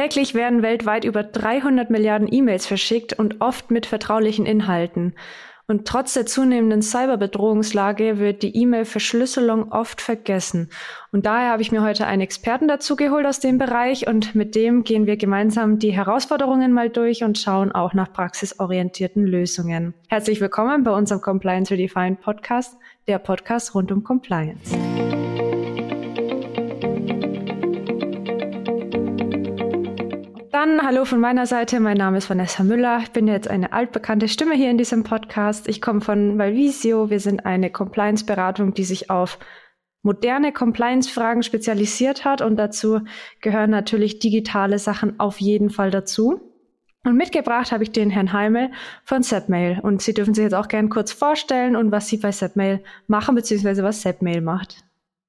Täglich werden weltweit über 300 Milliarden E-Mails verschickt und oft mit vertraulichen Inhalten. Und trotz der zunehmenden Cyberbedrohungslage wird die E-Mail-Verschlüsselung oft vergessen. Und daher habe ich mir heute einen Experten dazu geholt aus dem Bereich und mit dem gehen wir gemeinsam die Herausforderungen mal durch und schauen auch nach praxisorientierten Lösungen. Herzlich willkommen bei unserem Compliance Redefined Podcast, der Podcast rund um Compliance. Dann hallo von meiner Seite, mein Name ist Vanessa Müller. Ich bin jetzt eine altbekannte Stimme hier in diesem Podcast. Ich komme von Valvisio. Wir sind eine Compliance-Beratung, die sich auf moderne Compliance-Fragen spezialisiert hat und dazu gehören natürlich digitale Sachen auf jeden Fall dazu. Und mitgebracht habe ich den Herrn Heimel von Sepmail und Sie dürfen sich jetzt auch gerne kurz vorstellen und was Sie bei Sepmail machen, beziehungsweise was Sepmail macht.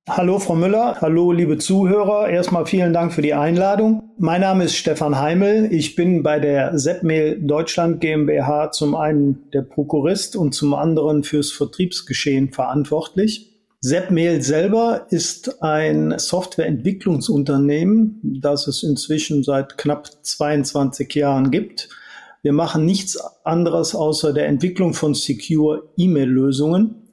Hallo Frau Müller, hallo liebe Zuhörer. Erstmal vielen Dank für die Einladung. Mein Name ist Stefan Heimel. Ich bin bei der Sepmail Deutschland GmbH zum einen der Prokurist und zum anderen fürs Vertriebsgeschehen verantwortlich. Sepmail selber ist ein Softwareentwicklungsunternehmen, das es inzwischen seit knapp 22 Jahren gibt. Wir machen nichts anderes außer der Entwicklung von Secure E-Mail-Lösungen.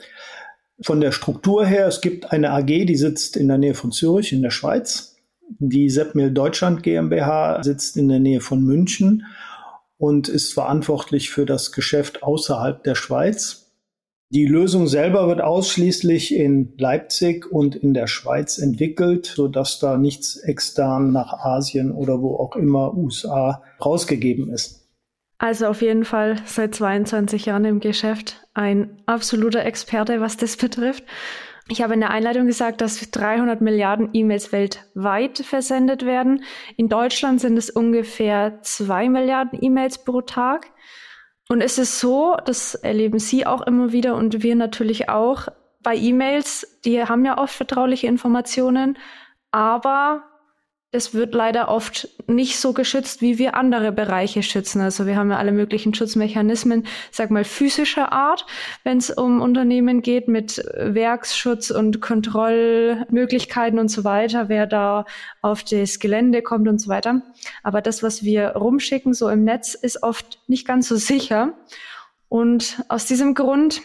Von der Struktur her, es gibt eine AG, die sitzt in der Nähe von Zürich in der Schweiz. Die Sepmil Deutschland GmbH sitzt in der Nähe von München und ist verantwortlich für das Geschäft außerhalb der Schweiz. Die Lösung selber wird ausschließlich in Leipzig und in der Schweiz entwickelt, sodass da nichts extern nach Asien oder wo auch immer USA rausgegeben ist. Also auf jeden Fall seit 22 Jahren im Geschäft ein absoluter Experte, was das betrifft. Ich habe in der Einleitung gesagt, dass 300 Milliarden E-Mails weltweit versendet werden. In Deutschland sind es ungefähr zwei Milliarden E-Mails pro Tag. Und es ist so, das erleben Sie auch immer wieder und wir natürlich auch, bei E-Mails, die haben ja oft vertrauliche Informationen, aber es wird leider oft nicht so geschützt, wie wir andere Bereiche schützen. Also wir haben ja alle möglichen Schutzmechanismen, sag mal physischer Art, wenn es um Unternehmen geht mit Werksschutz und Kontrollmöglichkeiten und so weiter, wer da auf das Gelände kommt und so weiter. Aber das, was wir rumschicken, so im Netz, ist oft nicht ganz so sicher. Und aus diesem Grund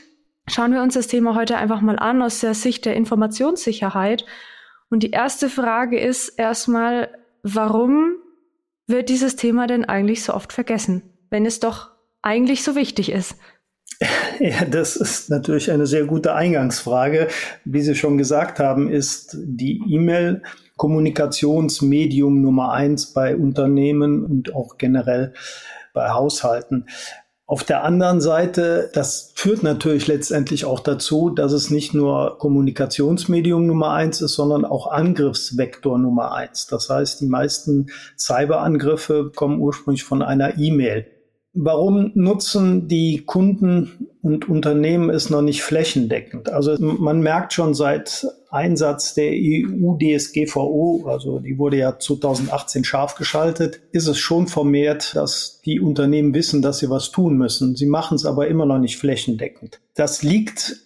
schauen wir uns das Thema heute einfach mal an aus der Sicht der Informationssicherheit und die erste Frage ist erstmal, warum wird dieses Thema denn eigentlich so oft vergessen, wenn es doch eigentlich so wichtig ist? Ja, das ist natürlich eine sehr gute Eingangsfrage. Wie Sie schon gesagt haben, ist die E-Mail Kommunikationsmedium Nummer eins bei Unternehmen und auch generell bei Haushalten. Auf der anderen Seite, das führt natürlich letztendlich auch dazu, dass es nicht nur Kommunikationsmedium Nummer eins ist, sondern auch Angriffsvektor Nummer eins. Das heißt, die meisten Cyberangriffe kommen ursprünglich von einer E-Mail. Warum nutzen die Kunden und Unternehmen es noch nicht flächendeckend? Also man merkt schon seit Einsatz der EU-DSGVO, also die wurde ja 2018 scharf geschaltet, ist es schon vermehrt, dass die Unternehmen wissen, dass sie was tun müssen. Sie machen es aber immer noch nicht flächendeckend. Das liegt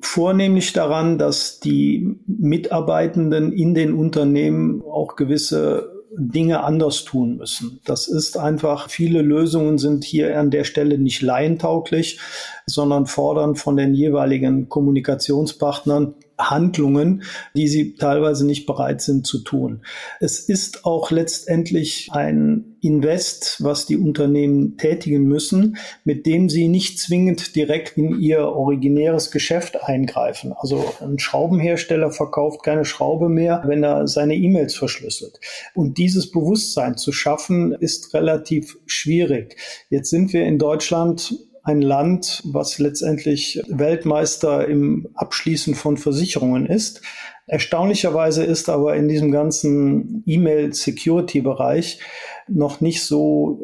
vornehmlich daran, dass die Mitarbeitenden in den Unternehmen auch gewisse Dinge anders tun müssen. Das ist einfach, viele Lösungen sind hier an der Stelle nicht laientauglich, sondern fordern von den jeweiligen Kommunikationspartnern Handlungen, die sie teilweise nicht bereit sind zu tun. Es ist auch letztendlich ein Invest, was die Unternehmen tätigen müssen, mit dem sie nicht zwingend direkt in ihr originäres Geschäft eingreifen. Also ein Schraubenhersteller verkauft keine Schraube mehr, wenn er seine E-Mails verschlüsselt. Und dieses Bewusstsein zu schaffen, ist relativ schwierig. Jetzt sind wir in Deutschland ein Land, was letztendlich Weltmeister im Abschließen von Versicherungen ist. Erstaunlicherweise ist aber in diesem ganzen E-Mail-Security-Bereich noch nicht so.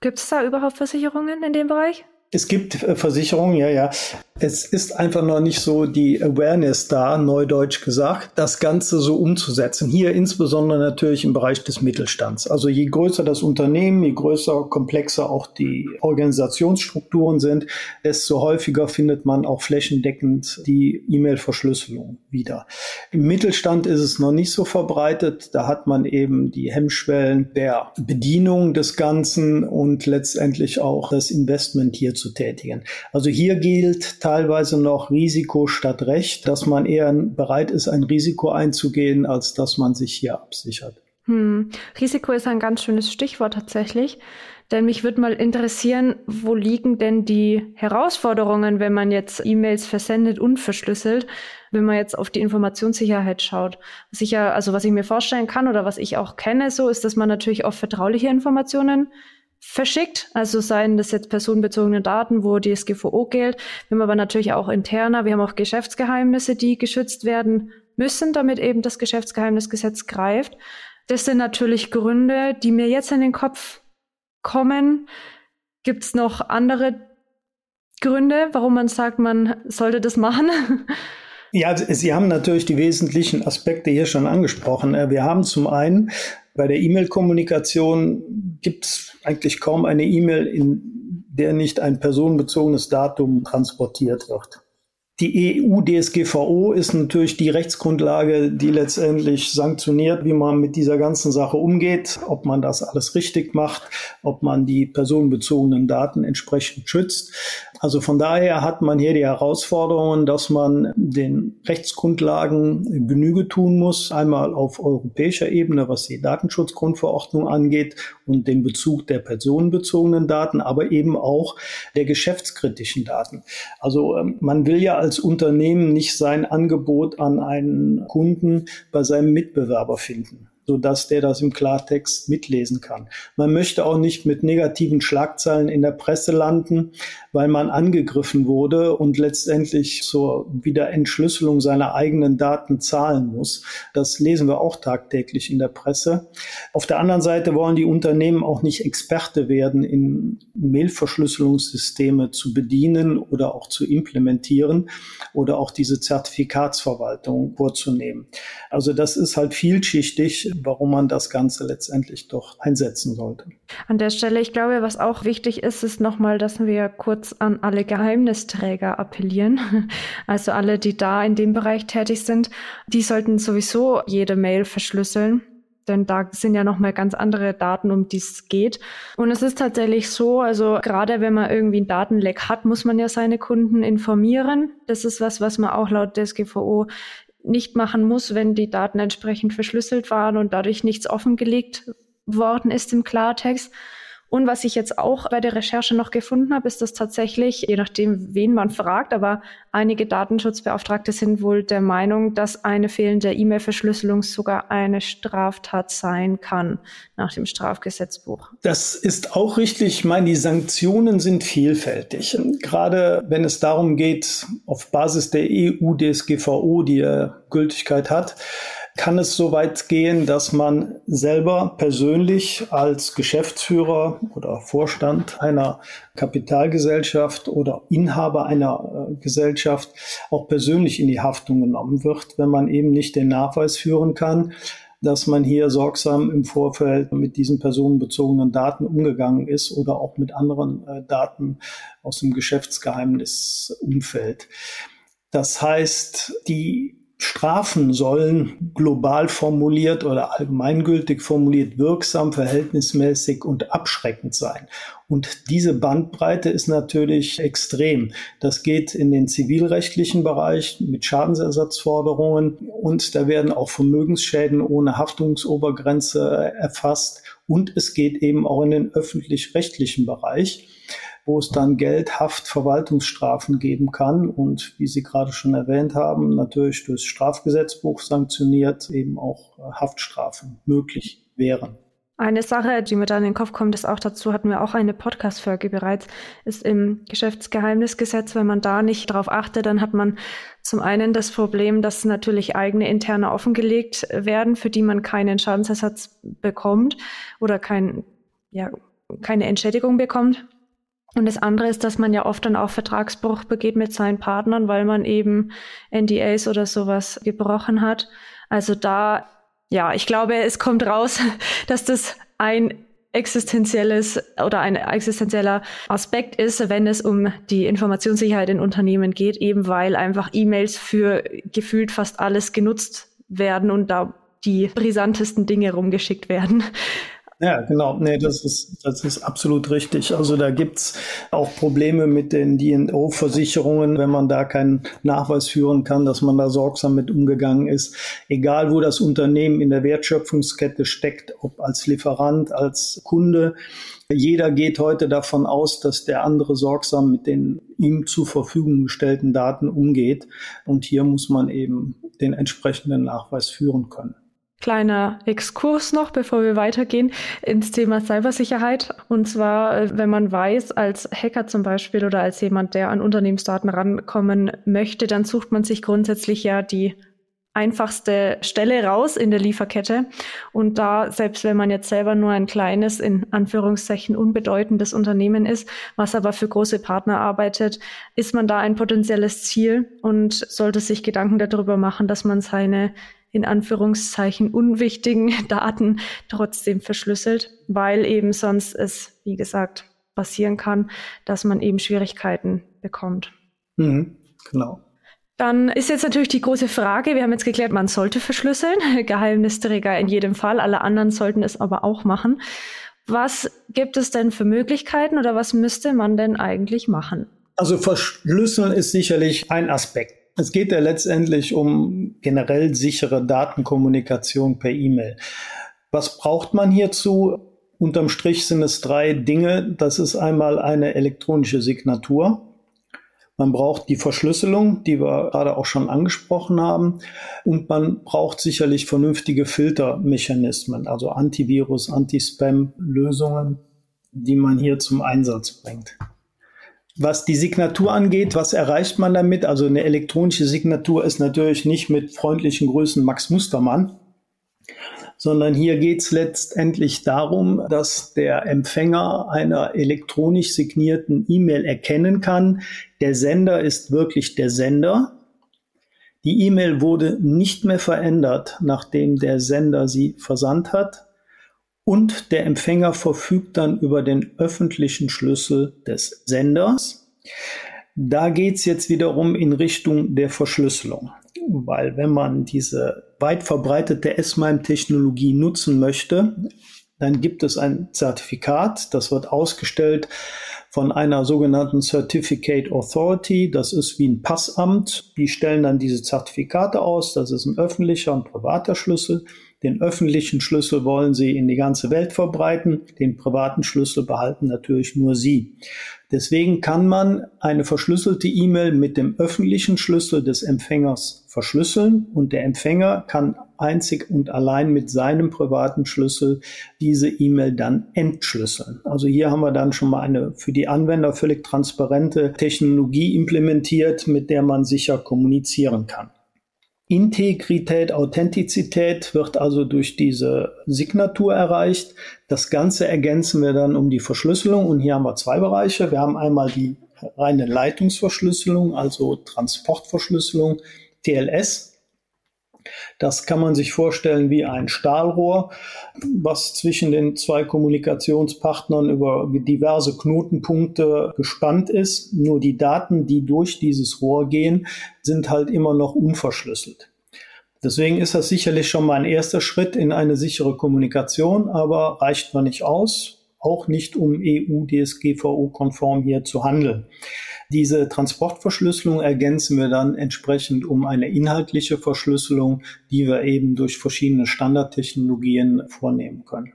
Gibt es da überhaupt Versicherungen in dem Bereich? Es gibt äh, Versicherungen, ja, ja. Es ist einfach noch nicht so die Awareness da, neudeutsch gesagt, das Ganze so umzusetzen. Hier insbesondere natürlich im Bereich des Mittelstands. Also je größer das Unternehmen, je größer, komplexer auch die Organisationsstrukturen sind, desto häufiger findet man auch flächendeckend die E-Mail-Verschlüsselung wieder. Im Mittelstand ist es noch nicht so verbreitet. Da hat man eben die Hemmschwellen der Bedienung des Ganzen und letztendlich auch das Investment hier zu tätigen. Also hier gilt teilweise noch Risiko statt Recht, dass man eher bereit ist, ein Risiko einzugehen, als dass man sich hier absichert. Hm. Risiko ist ein ganz schönes Stichwort tatsächlich. Denn mich würde mal interessieren, wo liegen denn die Herausforderungen, wenn man jetzt E-Mails versendet und verschlüsselt, wenn man jetzt auf die Informationssicherheit schaut. Was ich ja, also was ich mir vorstellen kann oder was ich auch kenne, so ist, dass man natürlich auch vertrauliche Informationen verschickt. Also seien das jetzt personenbezogene Daten, wo DSGVO gilt. Wir haben aber natürlich auch interner, wir haben auch Geschäftsgeheimnisse, die geschützt werden müssen, damit eben das Geschäftsgeheimnisgesetz greift. Das sind natürlich Gründe, die mir jetzt in den Kopf kommen. Gibt es noch andere Gründe, warum man sagt, man sollte das machen? Ja, Sie haben natürlich die wesentlichen Aspekte hier schon angesprochen. Wir haben zum einen bei der E-Mail-Kommunikation gibt es eigentlich kaum eine E-Mail, in der nicht ein personenbezogenes Datum transportiert wird. Die EU-DSGVO ist natürlich die Rechtsgrundlage, die letztendlich sanktioniert, wie man mit dieser ganzen Sache umgeht, ob man das alles richtig macht, ob man die personenbezogenen Daten entsprechend schützt. Also von daher hat man hier die Herausforderungen, dass man den Rechtsgrundlagen Genüge tun muss, einmal auf europäischer Ebene, was die Datenschutzgrundverordnung angeht und den Bezug der personenbezogenen Daten, aber eben auch der geschäftskritischen Daten. Also ähm, man will ja als Unternehmen nicht sein Angebot an einen Kunden bei seinem Mitbewerber finden so dass der das im Klartext mitlesen kann. Man möchte auch nicht mit negativen Schlagzeilen in der Presse landen, weil man angegriffen wurde und letztendlich zur Wiederentschlüsselung seiner eigenen Daten zahlen muss. Das lesen wir auch tagtäglich in der Presse. Auf der anderen Seite wollen die Unternehmen auch nicht Experte werden, in Mailverschlüsselungssysteme zu bedienen oder auch zu implementieren oder auch diese Zertifikatsverwaltung vorzunehmen. Also das ist halt vielschichtig warum man das Ganze letztendlich doch einsetzen sollte. An der Stelle, ich glaube, was auch wichtig ist, ist nochmal, dass wir kurz an alle Geheimnisträger appellieren. Also alle, die da in dem Bereich tätig sind, die sollten sowieso jede Mail verschlüsseln denn da sind ja nochmal ganz andere Daten, um die es geht. Und es ist tatsächlich so, also gerade wenn man irgendwie ein Datenleck hat, muss man ja seine Kunden informieren. Das ist was, was man auch laut DSGVO nicht machen muss, wenn die Daten entsprechend verschlüsselt waren und dadurch nichts offengelegt worden ist im Klartext. Und was ich jetzt auch bei der Recherche noch gefunden habe, ist, dass tatsächlich, je nachdem, wen man fragt, aber einige Datenschutzbeauftragte sind wohl der Meinung, dass eine fehlende E-Mail-Verschlüsselung sogar eine Straftat sein kann nach dem Strafgesetzbuch. Das ist auch richtig. Ich meine, die Sanktionen sind vielfältig. Gerade wenn es darum geht, auf Basis der EU-DSGVO, die ja Gültigkeit hat, kann es so weit gehen, dass man selber persönlich als Geschäftsführer oder Vorstand einer Kapitalgesellschaft oder Inhaber einer äh, Gesellschaft auch persönlich in die Haftung genommen wird, wenn man eben nicht den Nachweis führen kann, dass man hier sorgsam im Vorfeld mit diesen personenbezogenen Daten umgegangen ist oder auch mit anderen äh, Daten aus dem Geschäftsgeheimnisumfeld. Das heißt, die Strafen sollen global formuliert oder allgemeingültig formuliert wirksam, verhältnismäßig und abschreckend sein. Und diese Bandbreite ist natürlich extrem. Das geht in den zivilrechtlichen Bereich mit Schadensersatzforderungen und da werden auch Vermögensschäden ohne Haftungsobergrenze erfasst. Und es geht eben auch in den öffentlich-rechtlichen Bereich wo es dann Geld, Haft, Verwaltungsstrafen geben kann und wie Sie gerade schon erwähnt haben, natürlich durchs Strafgesetzbuch sanktioniert eben auch äh, Haftstrafen möglich wären. Eine Sache, die mir da in den Kopf kommt, ist auch dazu, hatten wir auch eine Podcast-Folge bereits, ist im Geschäftsgeheimnisgesetz, wenn man da nicht darauf achtet, dann hat man zum einen das Problem, dass natürlich eigene interne offengelegt werden, für die man keinen Schadensersatz bekommt oder kein, ja, keine Entschädigung bekommt. Und das andere ist, dass man ja oft dann auch Vertragsbruch begeht mit seinen Partnern, weil man eben NDAs oder sowas gebrochen hat. Also da, ja, ich glaube, es kommt raus, dass das ein existenzielles oder ein existenzieller Aspekt ist, wenn es um die Informationssicherheit in Unternehmen geht, eben weil einfach E-Mails für gefühlt fast alles genutzt werden und da die brisantesten Dinge rumgeschickt werden. Ja, genau. Nee, das ist, das ist absolut richtig. Also da gibt's auch Probleme mit den DO-Versicherungen, wenn man da keinen Nachweis führen kann, dass man da sorgsam mit umgegangen ist. Egal, wo das Unternehmen in der Wertschöpfungskette steckt, ob als Lieferant, als Kunde. Jeder geht heute davon aus, dass der andere sorgsam mit den ihm zur Verfügung gestellten Daten umgeht. Und hier muss man eben den entsprechenden Nachweis führen können kleiner Exkurs noch, bevor wir weitergehen ins Thema Cybersicherheit. Und zwar, äh, wenn man weiß, als Hacker zum Beispiel oder als jemand, der an Unternehmensdaten rankommen möchte, dann sucht man sich grundsätzlich ja die einfachste Stelle raus in der Lieferkette. Und da, selbst wenn man jetzt selber nur ein kleines, in Anführungszeichen unbedeutendes Unternehmen ist, was aber für große Partner arbeitet, ist man da ein potenzielles Ziel und sollte sich Gedanken darüber machen, dass man seine in Anführungszeichen unwichtigen Daten trotzdem verschlüsselt, weil eben sonst es, wie gesagt, passieren kann, dass man eben Schwierigkeiten bekommt. Mhm, genau. Dann ist jetzt natürlich die große Frage, wir haben jetzt geklärt, man sollte verschlüsseln, Geheimnisträger in jedem Fall, alle anderen sollten es aber auch machen. Was gibt es denn für Möglichkeiten oder was müsste man denn eigentlich machen? Also verschlüsseln ist sicherlich ein Aspekt. Es geht ja letztendlich um generell sichere Datenkommunikation per E-Mail. Was braucht man hierzu? Unterm Strich sind es drei Dinge. Das ist einmal eine elektronische Signatur. Man braucht die Verschlüsselung, die wir gerade auch schon angesprochen haben. Und man braucht sicherlich vernünftige Filtermechanismen, also Antivirus, Anti-Spam-Lösungen, die man hier zum Einsatz bringt. Was die Signatur angeht, was erreicht man damit? Also eine elektronische Signatur ist natürlich nicht mit freundlichen Grüßen Max Mustermann, sondern hier geht es letztendlich darum, dass der Empfänger einer elektronisch signierten E-Mail erkennen kann, der Sender ist wirklich der Sender. Die E-Mail wurde nicht mehr verändert, nachdem der Sender sie versandt hat. Und der Empfänger verfügt dann über den öffentlichen Schlüssel des Senders. Da geht's jetzt wiederum in Richtung der Verschlüsselung, weil wenn man diese weit verbreitete S-MIME-Technologie nutzen möchte, dann gibt es ein Zertifikat, das wird ausgestellt von einer sogenannten Certificate Authority. Das ist wie ein Passamt. Die stellen dann diese Zertifikate aus. Das ist ein öffentlicher und privater Schlüssel. Den öffentlichen Schlüssel wollen sie in die ganze Welt verbreiten. Den privaten Schlüssel behalten natürlich nur sie. Deswegen kann man eine verschlüsselte E-Mail mit dem öffentlichen Schlüssel des Empfängers verschlüsseln und der Empfänger kann einzig und allein mit seinem privaten Schlüssel diese E-Mail dann entschlüsseln. Also hier haben wir dann schon mal eine für die Anwender völlig transparente Technologie implementiert, mit der man sicher kommunizieren kann. Integrität, Authentizität wird also durch diese Signatur erreicht. Das Ganze ergänzen wir dann um die Verschlüsselung und hier haben wir zwei Bereiche. Wir haben einmal die reine Leitungsverschlüsselung, also Transportverschlüsselung, TLS. Das kann man sich vorstellen wie ein Stahlrohr, was zwischen den zwei Kommunikationspartnern über diverse Knotenpunkte gespannt ist. Nur die Daten, die durch dieses Rohr gehen, sind halt immer noch unverschlüsselt. Deswegen ist das sicherlich schon mal ein erster Schritt in eine sichere Kommunikation, aber reicht man nicht aus, auch nicht um EU-DSGVO-konform hier zu handeln. Diese Transportverschlüsselung ergänzen wir dann entsprechend um eine inhaltliche Verschlüsselung, die wir eben durch verschiedene Standardtechnologien vornehmen können.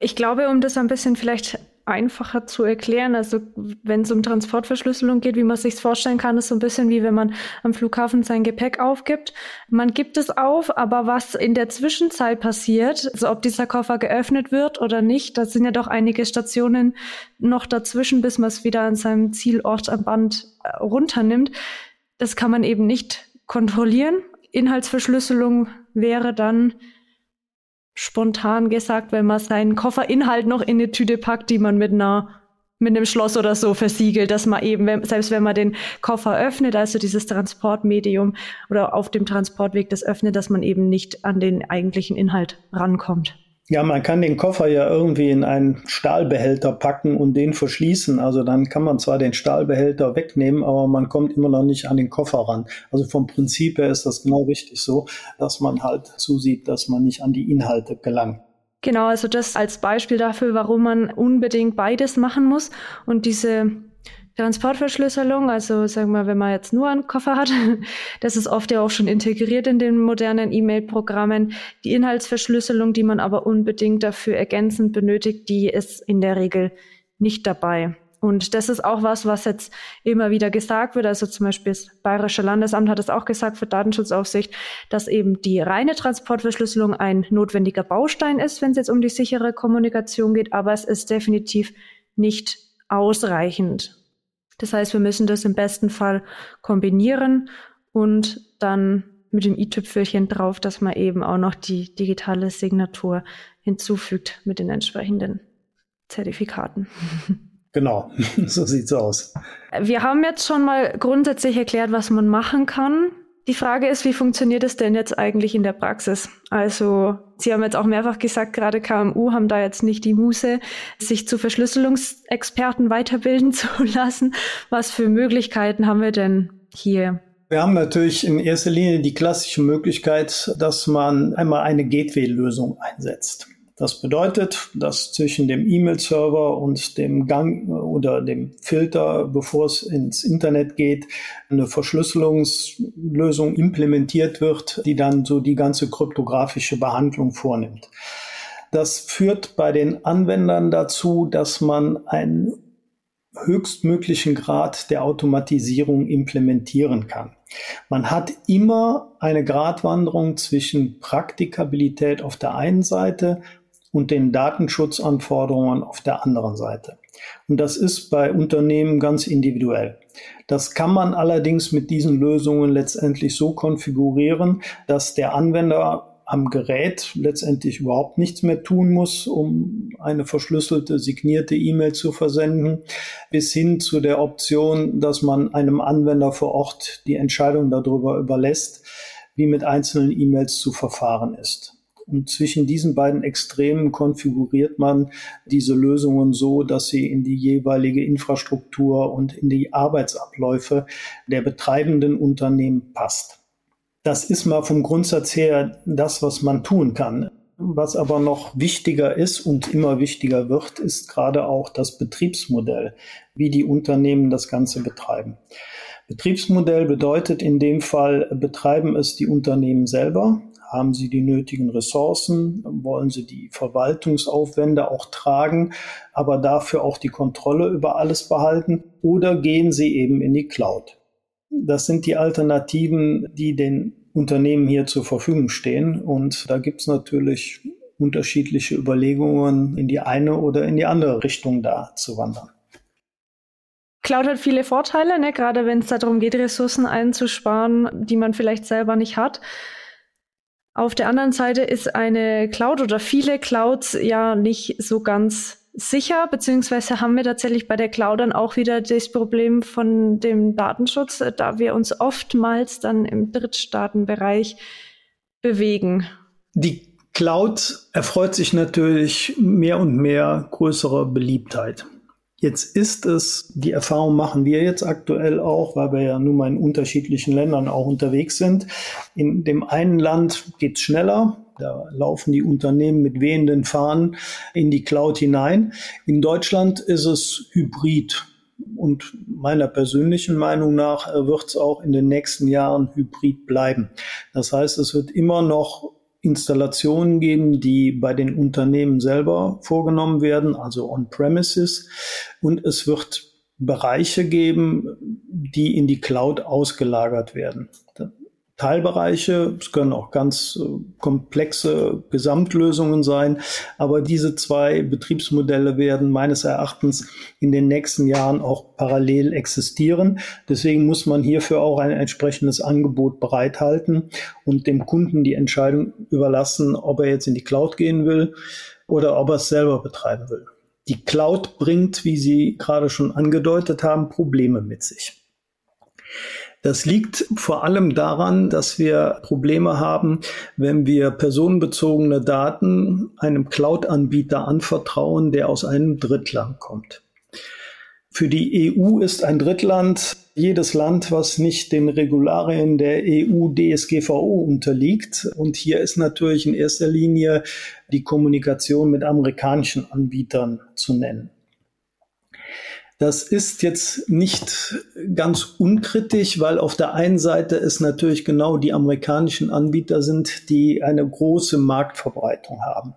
Ich glaube, um das ein bisschen vielleicht einfacher zu erklären. Also wenn es um Transportverschlüsselung geht, wie man sich vorstellen kann, ist so ein bisschen wie wenn man am Flughafen sein Gepäck aufgibt. Man gibt es auf, aber was in der Zwischenzeit passiert, also ob dieser Koffer geöffnet wird oder nicht, da sind ja doch einige Stationen noch dazwischen, bis man es wieder an seinem Zielort am Band äh, runternimmt. Das kann man eben nicht kontrollieren. Inhaltsverschlüsselung wäre dann spontan gesagt, wenn man seinen Kofferinhalt noch in eine Tüte packt, die man mit einer mit einem Schloss oder so versiegelt, dass man eben, selbst wenn man den Koffer öffnet, also dieses Transportmedium oder auf dem Transportweg das öffnet, dass man eben nicht an den eigentlichen Inhalt rankommt. Ja, man kann den Koffer ja irgendwie in einen Stahlbehälter packen und den verschließen. Also dann kann man zwar den Stahlbehälter wegnehmen, aber man kommt immer noch nicht an den Koffer ran. Also vom Prinzip her ist das genau richtig so, dass man halt zusieht, dass man nicht an die Inhalte gelangt. Genau, also das als Beispiel dafür, warum man unbedingt beides machen muss. Und diese Transportverschlüsselung, also sagen wir, wenn man jetzt nur einen Koffer hat, das ist oft ja auch schon integriert in den modernen E-Mail-Programmen. Die Inhaltsverschlüsselung, die man aber unbedingt dafür ergänzend benötigt, die ist in der Regel nicht dabei. Und das ist auch was, was jetzt immer wieder gesagt wird. Also zum Beispiel das Bayerische Landesamt hat es auch gesagt für Datenschutzaufsicht, dass eben die reine Transportverschlüsselung ein notwendiger Baustein ist, wenn es jetzt um die sichere Kommunikation geht, aber es ist definitiv nicht ausreichend. Das heißt, wir müssen das im besten Fall kombinieren und dann mit dem i-Tüpfelchen drauf, dass man eben auch noch die digitale Signatur hinzufügt mit den entsprechenden Zertifikaten. Genau, so sieht's aus. Wir haben jetzt schon mal grundsätzlich erklärt, was man machen kann. Die Frage ist, wie funktioniert es denn jetzt eigentlich in der Praxis? Also, Sie haben jetzt auch mehrfach gesagt, gerade KMU haben da jetzt nicht die Muße, sich zu Verschlüsselungsexperten weiterbilden zu lassen. Was für Möglichkeiten haben wir denn hier? Wir haben natürlich in erster Linie die klassische Möglichkeit, dass man einmal eine Gateway-Lösung einsetzt. Das bedeutet, dass zwischen dem E-Mail-Server und dem Gang oder dem Filter, bevor es ins Internet geht, eine Verschlüsselungslösung implementiert wird, die dann so die ganze kryptografische Behandlung vornimmt. Das führt bei den Anwendern dazu, dass man einen höchstmöglichen Grad der Automatisierung implementieren kann. Man hat immer eine Gratwanderung zwischen Praktikabilität auf der einen Seite und den Datenschutzanforderungen auf der anderen Seite. Und das ist bei Unternehmen ganz individuell. Das kann man allerdings mit diesen Lösungen letztendlich so konfigurieren, dass der Anwender am Gerät letztendlich überhaupt nichts mehr tun muss, um eine verschlüsselte, signierte E-Mail zu versenden, bis hin zu der Option, dass man einem Anwender vor Ort die Entscheidung darüber überlässt, wie mit einzelnen E-Mails zu verfahren ist. Und zwischen diesen beiden Extremen konfiguriert man diese Lösungen so, dass sie in die jeweilige Infrastruktur und in die Arbeitsabläufe der betreibenden Unternehmen passt. Das ist mal vom Grundsatz her das, was man tun kann. Was aber noch wichtiger ist und immer wichtiger wird, ist gerade auch das Betriebsmodell, wie die Unternehmen das Ganze betreiben. Betriebsmodell bedeutet in dem Fall, betreiben es die Unternehmen selber haben sie die nötigen Ressourcen? Wollen sie die Verwaltungsaufwände auch tragen, aber dafür auch die Kontrolle über alles behalten? Oder gehen sie eben in die Cloud? Das sind die Alternativen, die den Unternehmen hier zur Verfügung stehen. Und da gibt es natürlich unterschiedliche Überlegungen, in die eine oder in die andere Richtung da zu wandern. Cloud hat viele Vorteile, ne? gerade wenn es darum geht, Ressourcen einzusparen, die man vielleicht selber nicht hat. Auf der anderen Seite ist eine Cloud oder viele Clouds ja nicht so ganz sicher, beziehungsweise haben wir tatsächlich bei der Cloud dann auch wieder das Problem von dem Datenschutz, da wir uns oftmals dann im Drittstaatenbereich bewegen. Die Cloud erfreut sich natürlich mehr und mehr größerer Beliebtheit. Jetzt ist es, die Erfahrung machen wir jetzt aktuell auch, weil wir ja nun mal in unterschiedlichen Ländern auch unterwegs sind. In dem einen Land geht's schneller. Da laufen die Unternehmen mit wehenden Fahnen in die Cloud hinein. In Deutschland ist es hybrid. Und meiner persönlichen Meinung nach wird es auch in den nächsten Jahren hybrid bleiben. Das heißt, es wird immer noch Installationen geben, die bei den Unternehmen selber vorgenommen werden, also on-premises. Und es wird Bereiche geben, die in die Cloud ausgelagert werden. Teilbereiche, es können auch ganz äh, komplexe Gesamtlösungen sein, aber diese zwei Betriebsmodelle werden meines Erachtens in den nächsten Jahren auch parallel existieren. Deswegen muss man hierfür auch ein entsprechendes Angebot bereithalten und dem Kunden die Entscheidung überlassen, ob er jetzt in die Cloud gehen will oder ob er es selber betreiben will. Die Cloud bringt, wie Sie gerade schon angedeutet haben, Probleme mit sich. Das liegt vor allem daran, dass wir Probleme haben, wenn wir personenbezogene Daten einem Cloud-Anbieter anvertrauen, der aus einem Drittland kommt. Für die EU ist ein Drittland jedes Land, was nicht den Regularien der EU-DSGVO unterliegt. Und hier ist natürlich in erster Linie die Kommunikation mit amerikanischen Anbietern zu nennen. Das ist jetzt nicht ganz unkritisch, weil auf der einen Seite es natürlich genau die amerikanischen Anbieter sind, die eine große Marktverbreitung haben.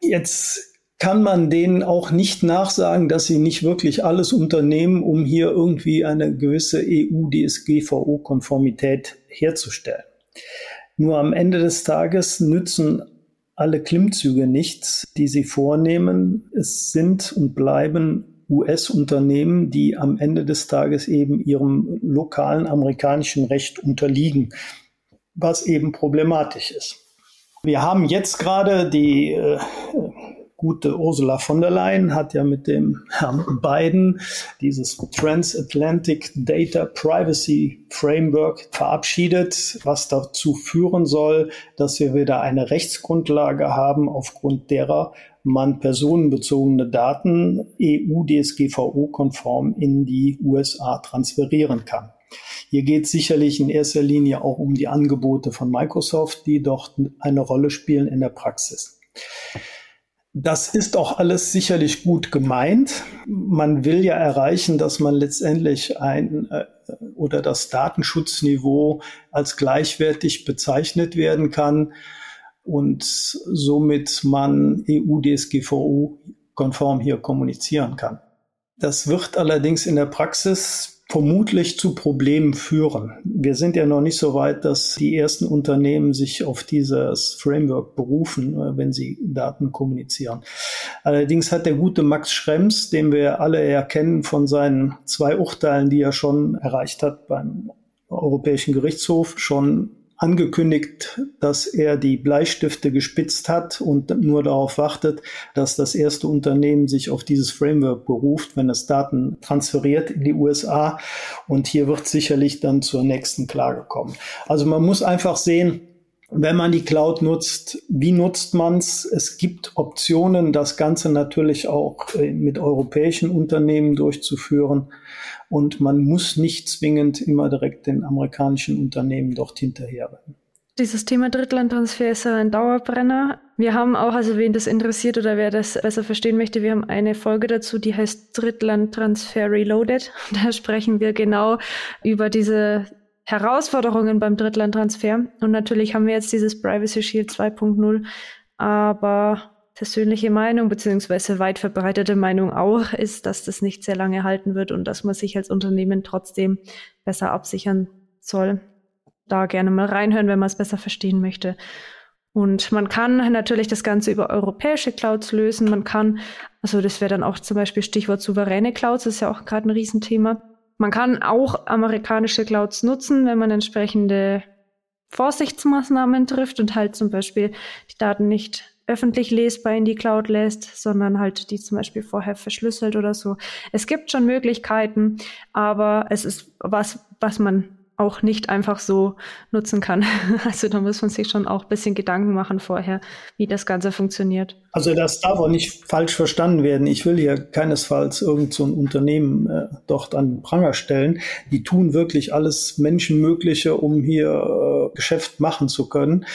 Jetzt kann man denen auch nicht nachsagen, dass sie nicht wirklich alles unternehmen, um hier irgendwie eine gewisse EU-DSGVO-Konformität herzustellen. Nur am Ende des Tages nützen alle Klimmzüge nichts, die sie vornehmen. Es sind und bleiben US-Unternehmen, die am Ende des Tages eben ihrem lokalen amerikanischen Recht unterliegen, was eben problematisch ist. Wir haben jetzt gerade die äh, gute Ursula von der Leyen hat ja mit dem Herrn Biden dieses Transatlantic Data Privacy Framework verabschiedet, was dazu führen soll, dass wir wieder eine Rechtsgrundlage haben, aufgrund derer man personenbezogene Daten EU-DSGVO-konform in die USA transferieren kann. Hier geht es sicherlich in erster Linie auch um die Angebote von Microsoft, die dort eine Rolle spielen in der Praxis. Das ist auch alles sicherlich gut gemeint. Man will ja erreichen, dass man letztendlich ein äh, oder das Datenschutzniveau als gleichwertig bezeichnet werden kann und somit man EU-DSGVO konform hier kommunizieren kann. Das wird allerdings in der Praxis vermutlich zu Problemen führen. Wir sind ja noch nicht so weit, dass die ersten Unternehmen sich auf dieses Framework berufen, äh, wenn sie Daten kommunizieren. Allerdings hat der gute Max Schrems, den wir alle erkennen von seinen zwei Urteilen, die er schon erreicht hat beim Europäischen Gerichtshof, schon angekündigt, dass er die Bleistifte gespitzt hat und nur darauf wartet, dass das erste Unternehmen sich auf dieses Framework beruft, wenn es Daten transferiert in die USA. Und hier wird sicherlich dann zur nächsten Klage kommen. Also man muss einfach sehen, wenn man die Cloud nutzt, wie nutzt man es? Es gibt Optionen, das Ganze natürlich auch äh, mit europäischen Unternehmen durchzuführen. Und man muss nicht zwingend immer direkt den amerikanischen Unternehmen dort hinterherrennen. Dieses Thema Drittlandtransfer ist ein Dauerbrenner. Wir haben auch, also wen das interessiert oder wer das besser verstehen möchte, wir haben eine Folge dazu, die heißt Drittlandtransfer Reloaded. Da sprechen wir genau über diese Herausforderungen beim Drittlandtransfer. Und natürlich haben wir jetzt dieses Privacy Shield 2.0, aber persönliche Meinung beziehungsweise weit verbreitete Meinung auch ist, dass das nicht sehr lange halten wird und dass man sich als Unternehmen trotzdem besser absichern soll. Da gerne mal reinhören, wenn man es besser verstehen möchte. Und man kann natürlich das Ganze über europäische Clouds lösen. Man kann, also das wäre dann auch zum Beispiel Stichwort souveräne Clouds, das ist ja auch gerade ein Riesenthema. Man kann auch amerikanische Clouds nutzen, wenn man entsprechende Vorsichtsmaßnahmen trifft und halt zum Beispiel die Daten nicht öffentlich lesbar in die Cloud lässt, sondern halt die zum Beispiel vorher verschlüsselt oder so. Es gibt schon Möglichkeiten, aber es ist was, was man auch nicht einfach so nutzen kann. Also da muss man sich schon auch ein bisschen Gedanken machen vorher, wie das Ganze funktioniert. Also das darf auch nicht falsch verstanden werden. Ich will hier keinesfalls irgend so ein Unternehmen äh, dort an den Pranger stellen. Die tun wirklich alles Menschenmögliche, um hier äh, Geschäft machen zu können.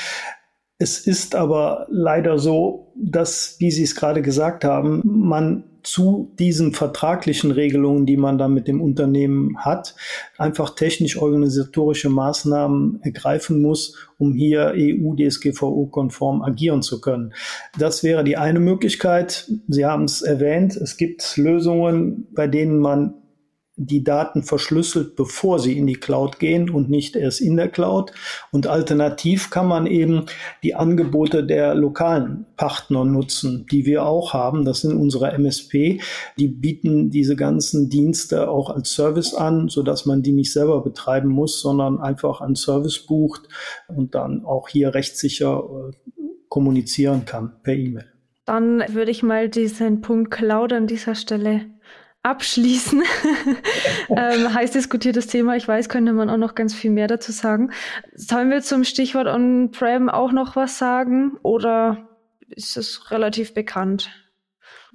Es ist aber leider so, dass, wie Sie es gerade gesagt haben, man zu diesen vertraglichen Regelungen, die man da mit dem Unternehmen hat, einfach technisch-organisatorische Maßnahmen ergreifen muss, um hier EU-DSGVO-konform agieren zu können. Das wäre die eine Möglichkeit. Sie haben es erwähnt, es gibt Lösungen, bei denen man die Daten verschlüsselt, bevor sie in die Cloud gehen und nicht erst in der Cloud. Und alternativ kann man eben die Angebote der lokalen Partner nutzen, die wir auch haben. Das sind unsere MSP. Die bieten diese ganzen Dienste auch als Service an, so dass man die nicht selber betreiben muss, sondern einfach einen Service bucht und dann auch hier rechtssicher äh, kommunizieren kann per E-Mail. Dann würde ich mal diesen Punkt Cloud an dieser Stelle abschließen. ähm, heiß diskutiertes Thema. Ich weiß, könnte man auch noch ganz viel mehr dazu sagen. Sollen wir zum Stichwort On-Prem auch noch was sagen oder ist es relativ bekannt?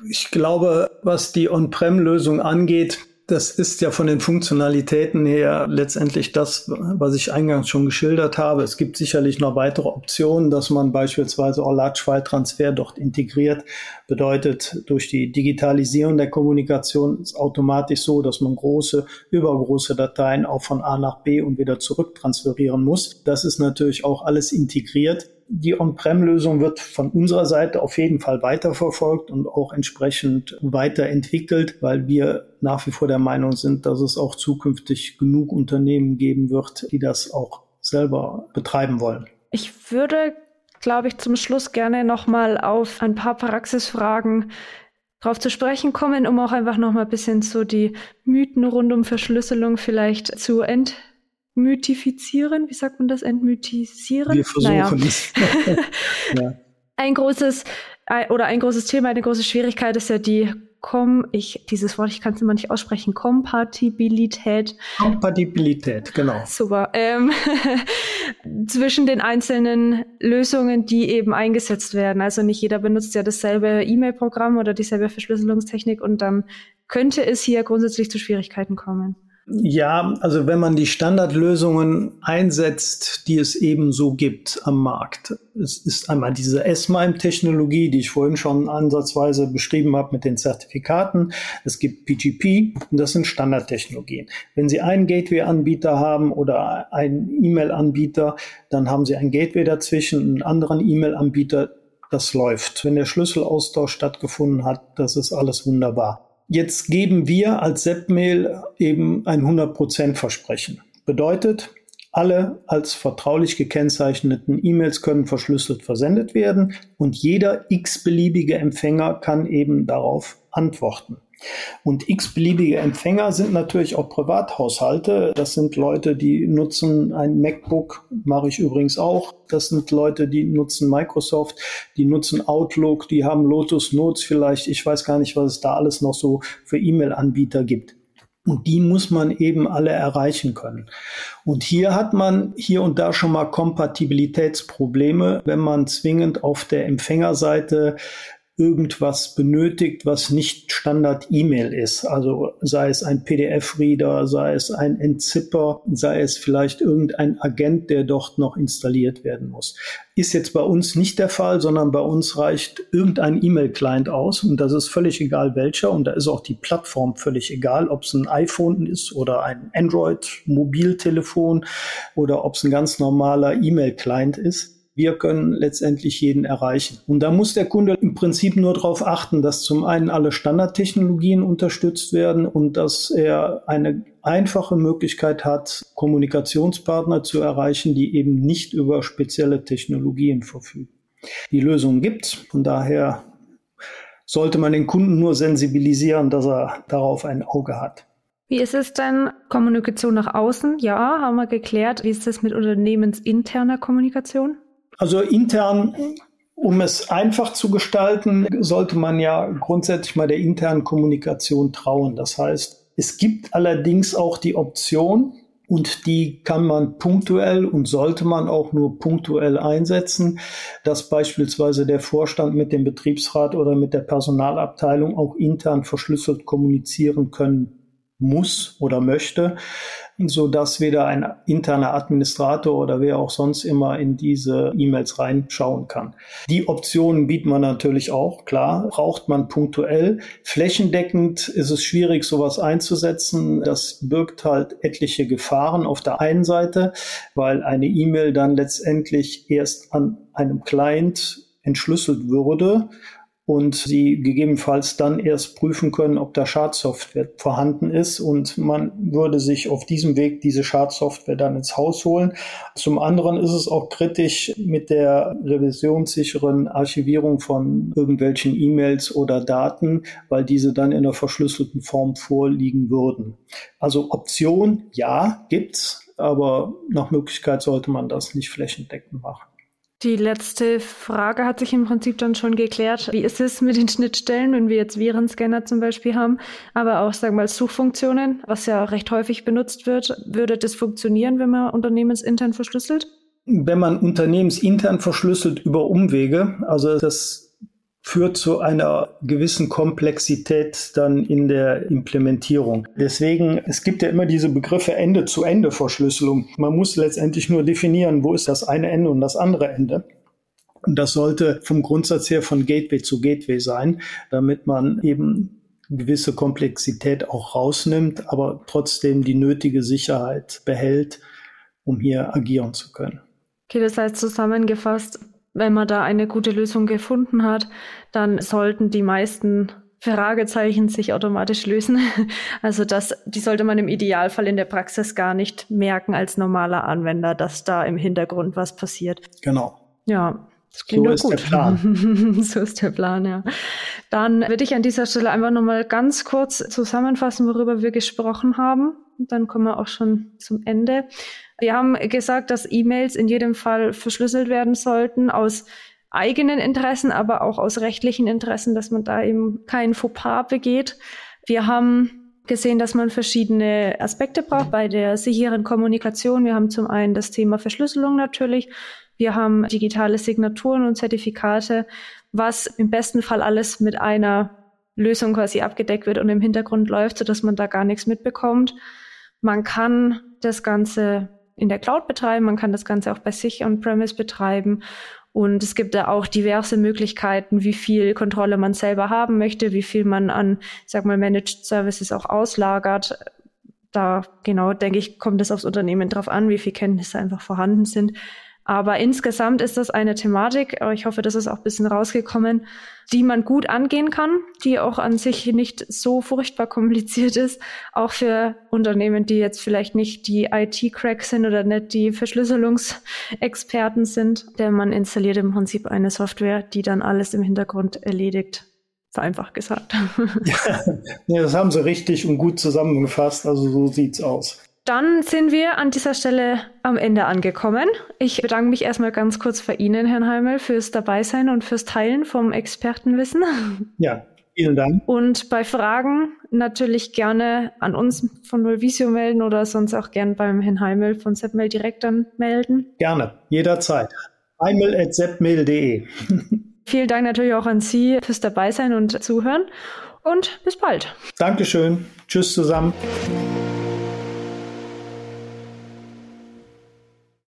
Ich glaube, was die On-Prem-Lösung angeht, das ist ja von den Funktionalitäten her letztendlich das, was ich eingangs schon geschildert habe. Es gibt sicherlich noch weitere Optionen, dass man beispielsweise auch Large-File-Transfer dort integriert. Bedeutet, durch die Digitalisierung der Kommunikation ist automatisch so, dass man große, übergroße Dateien auch von A nach B und wieder zurück transferieren muss. Das ist natürlich auch alles integriert die On-Prem-Lösung wird von unserer Seite auf jeden Fall weiterverfolgt und auch entsprechend weiterentwickelt, weil wir nach wie vor der Meinung sind, dass es auch zukünftig genug Unternehmen geben wird, die das auch selber betreiben wollen. Ich würde, glaube ich, zum Schluss gerne nochmal auf ein paar Praxisfragen drauf zu sprechen kommen, um auch einfach nochmal ein bisschen so die Mythen rund um Verschlüsselung vielleicht zu ent entmythifizieren. Wie sagt man das? Entmythisieren? Wir versuchen naja. es. ja. Ein großes oder ein großes Thema, eine große Schwierigkeit ist ja die Kom, ich, dieses Wort, ich kann es immer nicht aussprechen, Kompatibilität. Kompatibilität, genau. Super. Ähm, zwischen den einzelnen Lösungen, die eben eingesetzt werden. Also nicht jeder benutzt ja dasselbe E-Mail-Programm oder dieselbe Verschlüsselungstechnik und dann könnte es hier grundsätzlich zu Schwierigkeiten kommen. Ja, also wenn man die Standardlösungen einsetzt, die es eben so gibt am Markt. Es ist einmal diese S-MIME-Technologie, die ich vorhin schon ansatzweise beschrieben habe mit den Zertifikaten. Es gibt PGP und das sind Standardtechnologien. Wenn Sie einen Gateway-Anbieter haben oder einen E-Mail-Anbieter, dann haben Sie ein Gateway dazwischen, einen anderen E-Mail-Anbieter, das läuft. Wenn der Schlüsselaustausch stattgefunden hat, das ist alles wunderbar. Jetzt geben wir als Sepmail eben ein 100% Versprechen. Bedeutet, alle als vertraulich gekennzeichneten E-Mails können verschlüsselt versendet werden und jeder x-beliebige Empfänger kann eben darauf antworten. Und x-beliebige Empfänger sind natürlich auch Privathaushalte. Das sind Leute, die nutzen ein MacBook, mache ich übrigens auch. Das sind Leute, die nutzen Microsoft, die nutzen Outlook, die haben Lotus Notes vielleicht. Ich weiß gar nicht, was es da alles noch so für E-Mail-Anbieter gibt. Und die muss man eben alle erreichen können. Und hier hat man hier und da schon mal Kompatibilitätsprobleme, wenn man zwingend auf der Empfängerseite irgendwas benötigt, was nicht Standard-E-Mail ist. Also sei es ein PDF-Reader, sei es ein Entzipper, sei es vielleicht irgendein Agent, der dort noch installiert werden muss. Ist jetzt bei uns nicht der Fall, sondern bei uns reicht irgendein E-Mail-Client aus und das ist völlig egal welcher und da ist auch die Plattform völlig egal, ob es ein iPhone ist oder ein Android-Mobiltelefon oder ob es ein ganz normaler E-Mail-Client ist wir können letztendlich jeden erreichen. Und da muss der Kunde im Prinzip nur darauf achten, dass zum einen alle Standardtechnologien unterstützt werden und dass er eine einfache Möglichkeit hat, Kommunikationspartner zu erreichen, die eben nicht über spezielle Technologien verfügen. Die Lösung gibt's. Von daher sollte man den Kunden nur sensibilisieren, dass er darauf ein Auge hat. Wie ist es denn Kommunikation nach außen? Ja, haben wir geklärt. Wie ist es mit unternehmensinterner Kommunikation? Also intern, um es einfach zu gestalten, sollte man ja grundsätzlich mal der internen Kommunikation trauen. Das heißt, es gibt allerdings auch die Option, und die kann man punktuell und sollte man auch nur punktuell einsetzen, dass beispielsweise der Vorstand mit dem Betriebsrat oder mit der Personalabteilung auch intern verschlüsselt kommunizieren können muss oder möchte so dass weder ein interner Administrator oder wer auch sonst immer in diese E-Mails reinschauen kann. Die Optionen bieten wir natürlich auch, klar, braucht man punktuell. Flächendeckend ist es schwierig, sowas einzusetzen. Das birgt halt etliche Gefahren auf der einen Seite, weil eine E-Mail dann letztendlich erst an einem Client entschlüsselt würde und sie gegebenenfalls dann erst prüfen können, ob da Schadsoftware vorhanden ist und man würde sich auf diesem Weg diese Schadsoftware dann ins Haus holen. Zum anderen ist es auch kritisch mit der revisionssicheren Archivierung von irgendwelchen E-Mails oder Daten, weil diese dann in einer verschlüsselten Form vorliegen würden. Also Option, ja, gibt's, aber nach Möglichkeit sollte man das nicht flächendeckend machen. Die letzte Frage hat sich im Prinzip dann schon geklärt. Wie ist es mit den Schnittstellen, wenn wir jetzt Virenscanner zum Beispiel haben, aber auch, sagen wir mal, Suchfunktionen, was ja recht häufig benutzt wird. Würde das funktionieren, wenn man unternehmensintern verschlüsselt? Wenn man unternehmensintern verschlüsselt über Umwege, also das führt zu einer gewissen Komplexität dann in der Implementierung. Deswegen, es gibt ja immer diese Begriffe Ende-zu-Ende-Verschlüsselung. Man muss letztendlich nur definieren, wo ist das eine Ende und das andere Ende. Und das sollte vom Grundsatz her von Gateway zu Gateway sein, damit man eben gewisse Komplexität auch rausnimmt, aber trotzdem die nötige Sicherheit behält, um hier agieren zu können. Okay, das heißt zusammengefasst, wenn man da eine gute Lösung gefunden hat, dann sollten die meisten Fragezeichen sich automatisch lösen. Also das, die sollte man im Idealfall in der Praxis gar nicht merken als normaler Anwender, dass da im Hintergrund was passiert. Genau. Ja. Das klingt so ist gut. der Plan. so ist der Plan, ja. Dann würde ich an dieser Stelle einfach nochmal ganz kurz zusammenfassen, worüber wir gesprochen haben. Dann kommen wir auch schon zum Ende. Wir haben gesagt, dass E-Mails in jedem Fall verschlüsselt werden sollten aus eigenen Interessen, aber auch aus rechtlichen Interessen, dass man da eben kein Fauxpas begeht. Wir haben gesehen, dass man verschiedene Aspekte braucht bei der sicheren Kommunikation. Wir haben zum einen das Thema Verschlüsselung natürlich. Wir haben digitale Signaturen und Zertifikate, was im besten Fall alles mit einer Lösung quasi abgedeckt wird und im Hintergrund läuft, sodass man da gar nichts mitbekommt. Man kann das Ganze in der Cloud betreiben, man kann das Ganze auch bei sich on-premise betreiben. Und es gibt da auch diverse Möglichkeiten, wie viel Kontrolle man selber haben möchte, wie viel man an, sag mal, Managed Services auch auslagert. Da, genau, denke ich, kommt es aufs Unternehmen drauf an, wie viel Kenntnisse einfach vorhanden sind. Aber insgesamt ist das eine Thematik, ich hoffe, das ist auch ein bisschen rausgekommen, die man gut angehen kann, die auch an sich nicht so furchtbar kompliziert ist, auch für Unternehmen, die jetzt vielleicht nicht die IT-Cracks sind oder nicht die Verschlüsselungsexperten sind, denn man installiert im Prinzip eine Software, die dann alles im Hintergrund erledigt. Vereinfacht gesagt. Ja, das haben Sie richtig und gut zusammengefasst. Also so sieht's aus. Dann sind wir an dieser Stelle am Ende angekommen. Ich bedanke mich erstmal ganz kurz bei Ihnen, Herrn Heimel, fürs Dabeisein und fürs Teilen vom Expertenwissen. Ja, vielen Dank. Und bei Fragen natürlich gerne an uns von Nullvisio melden oder sonst auch gern beim Herrn Heimel von Sepmail direkt dann melden. Gerne, jederzeit. heimel.sepmail.de Vielen Dank natürlich auch an Sie fürs Dabeisein und Zuhören und bis bald. Dankeschön. Tschüss zusammen.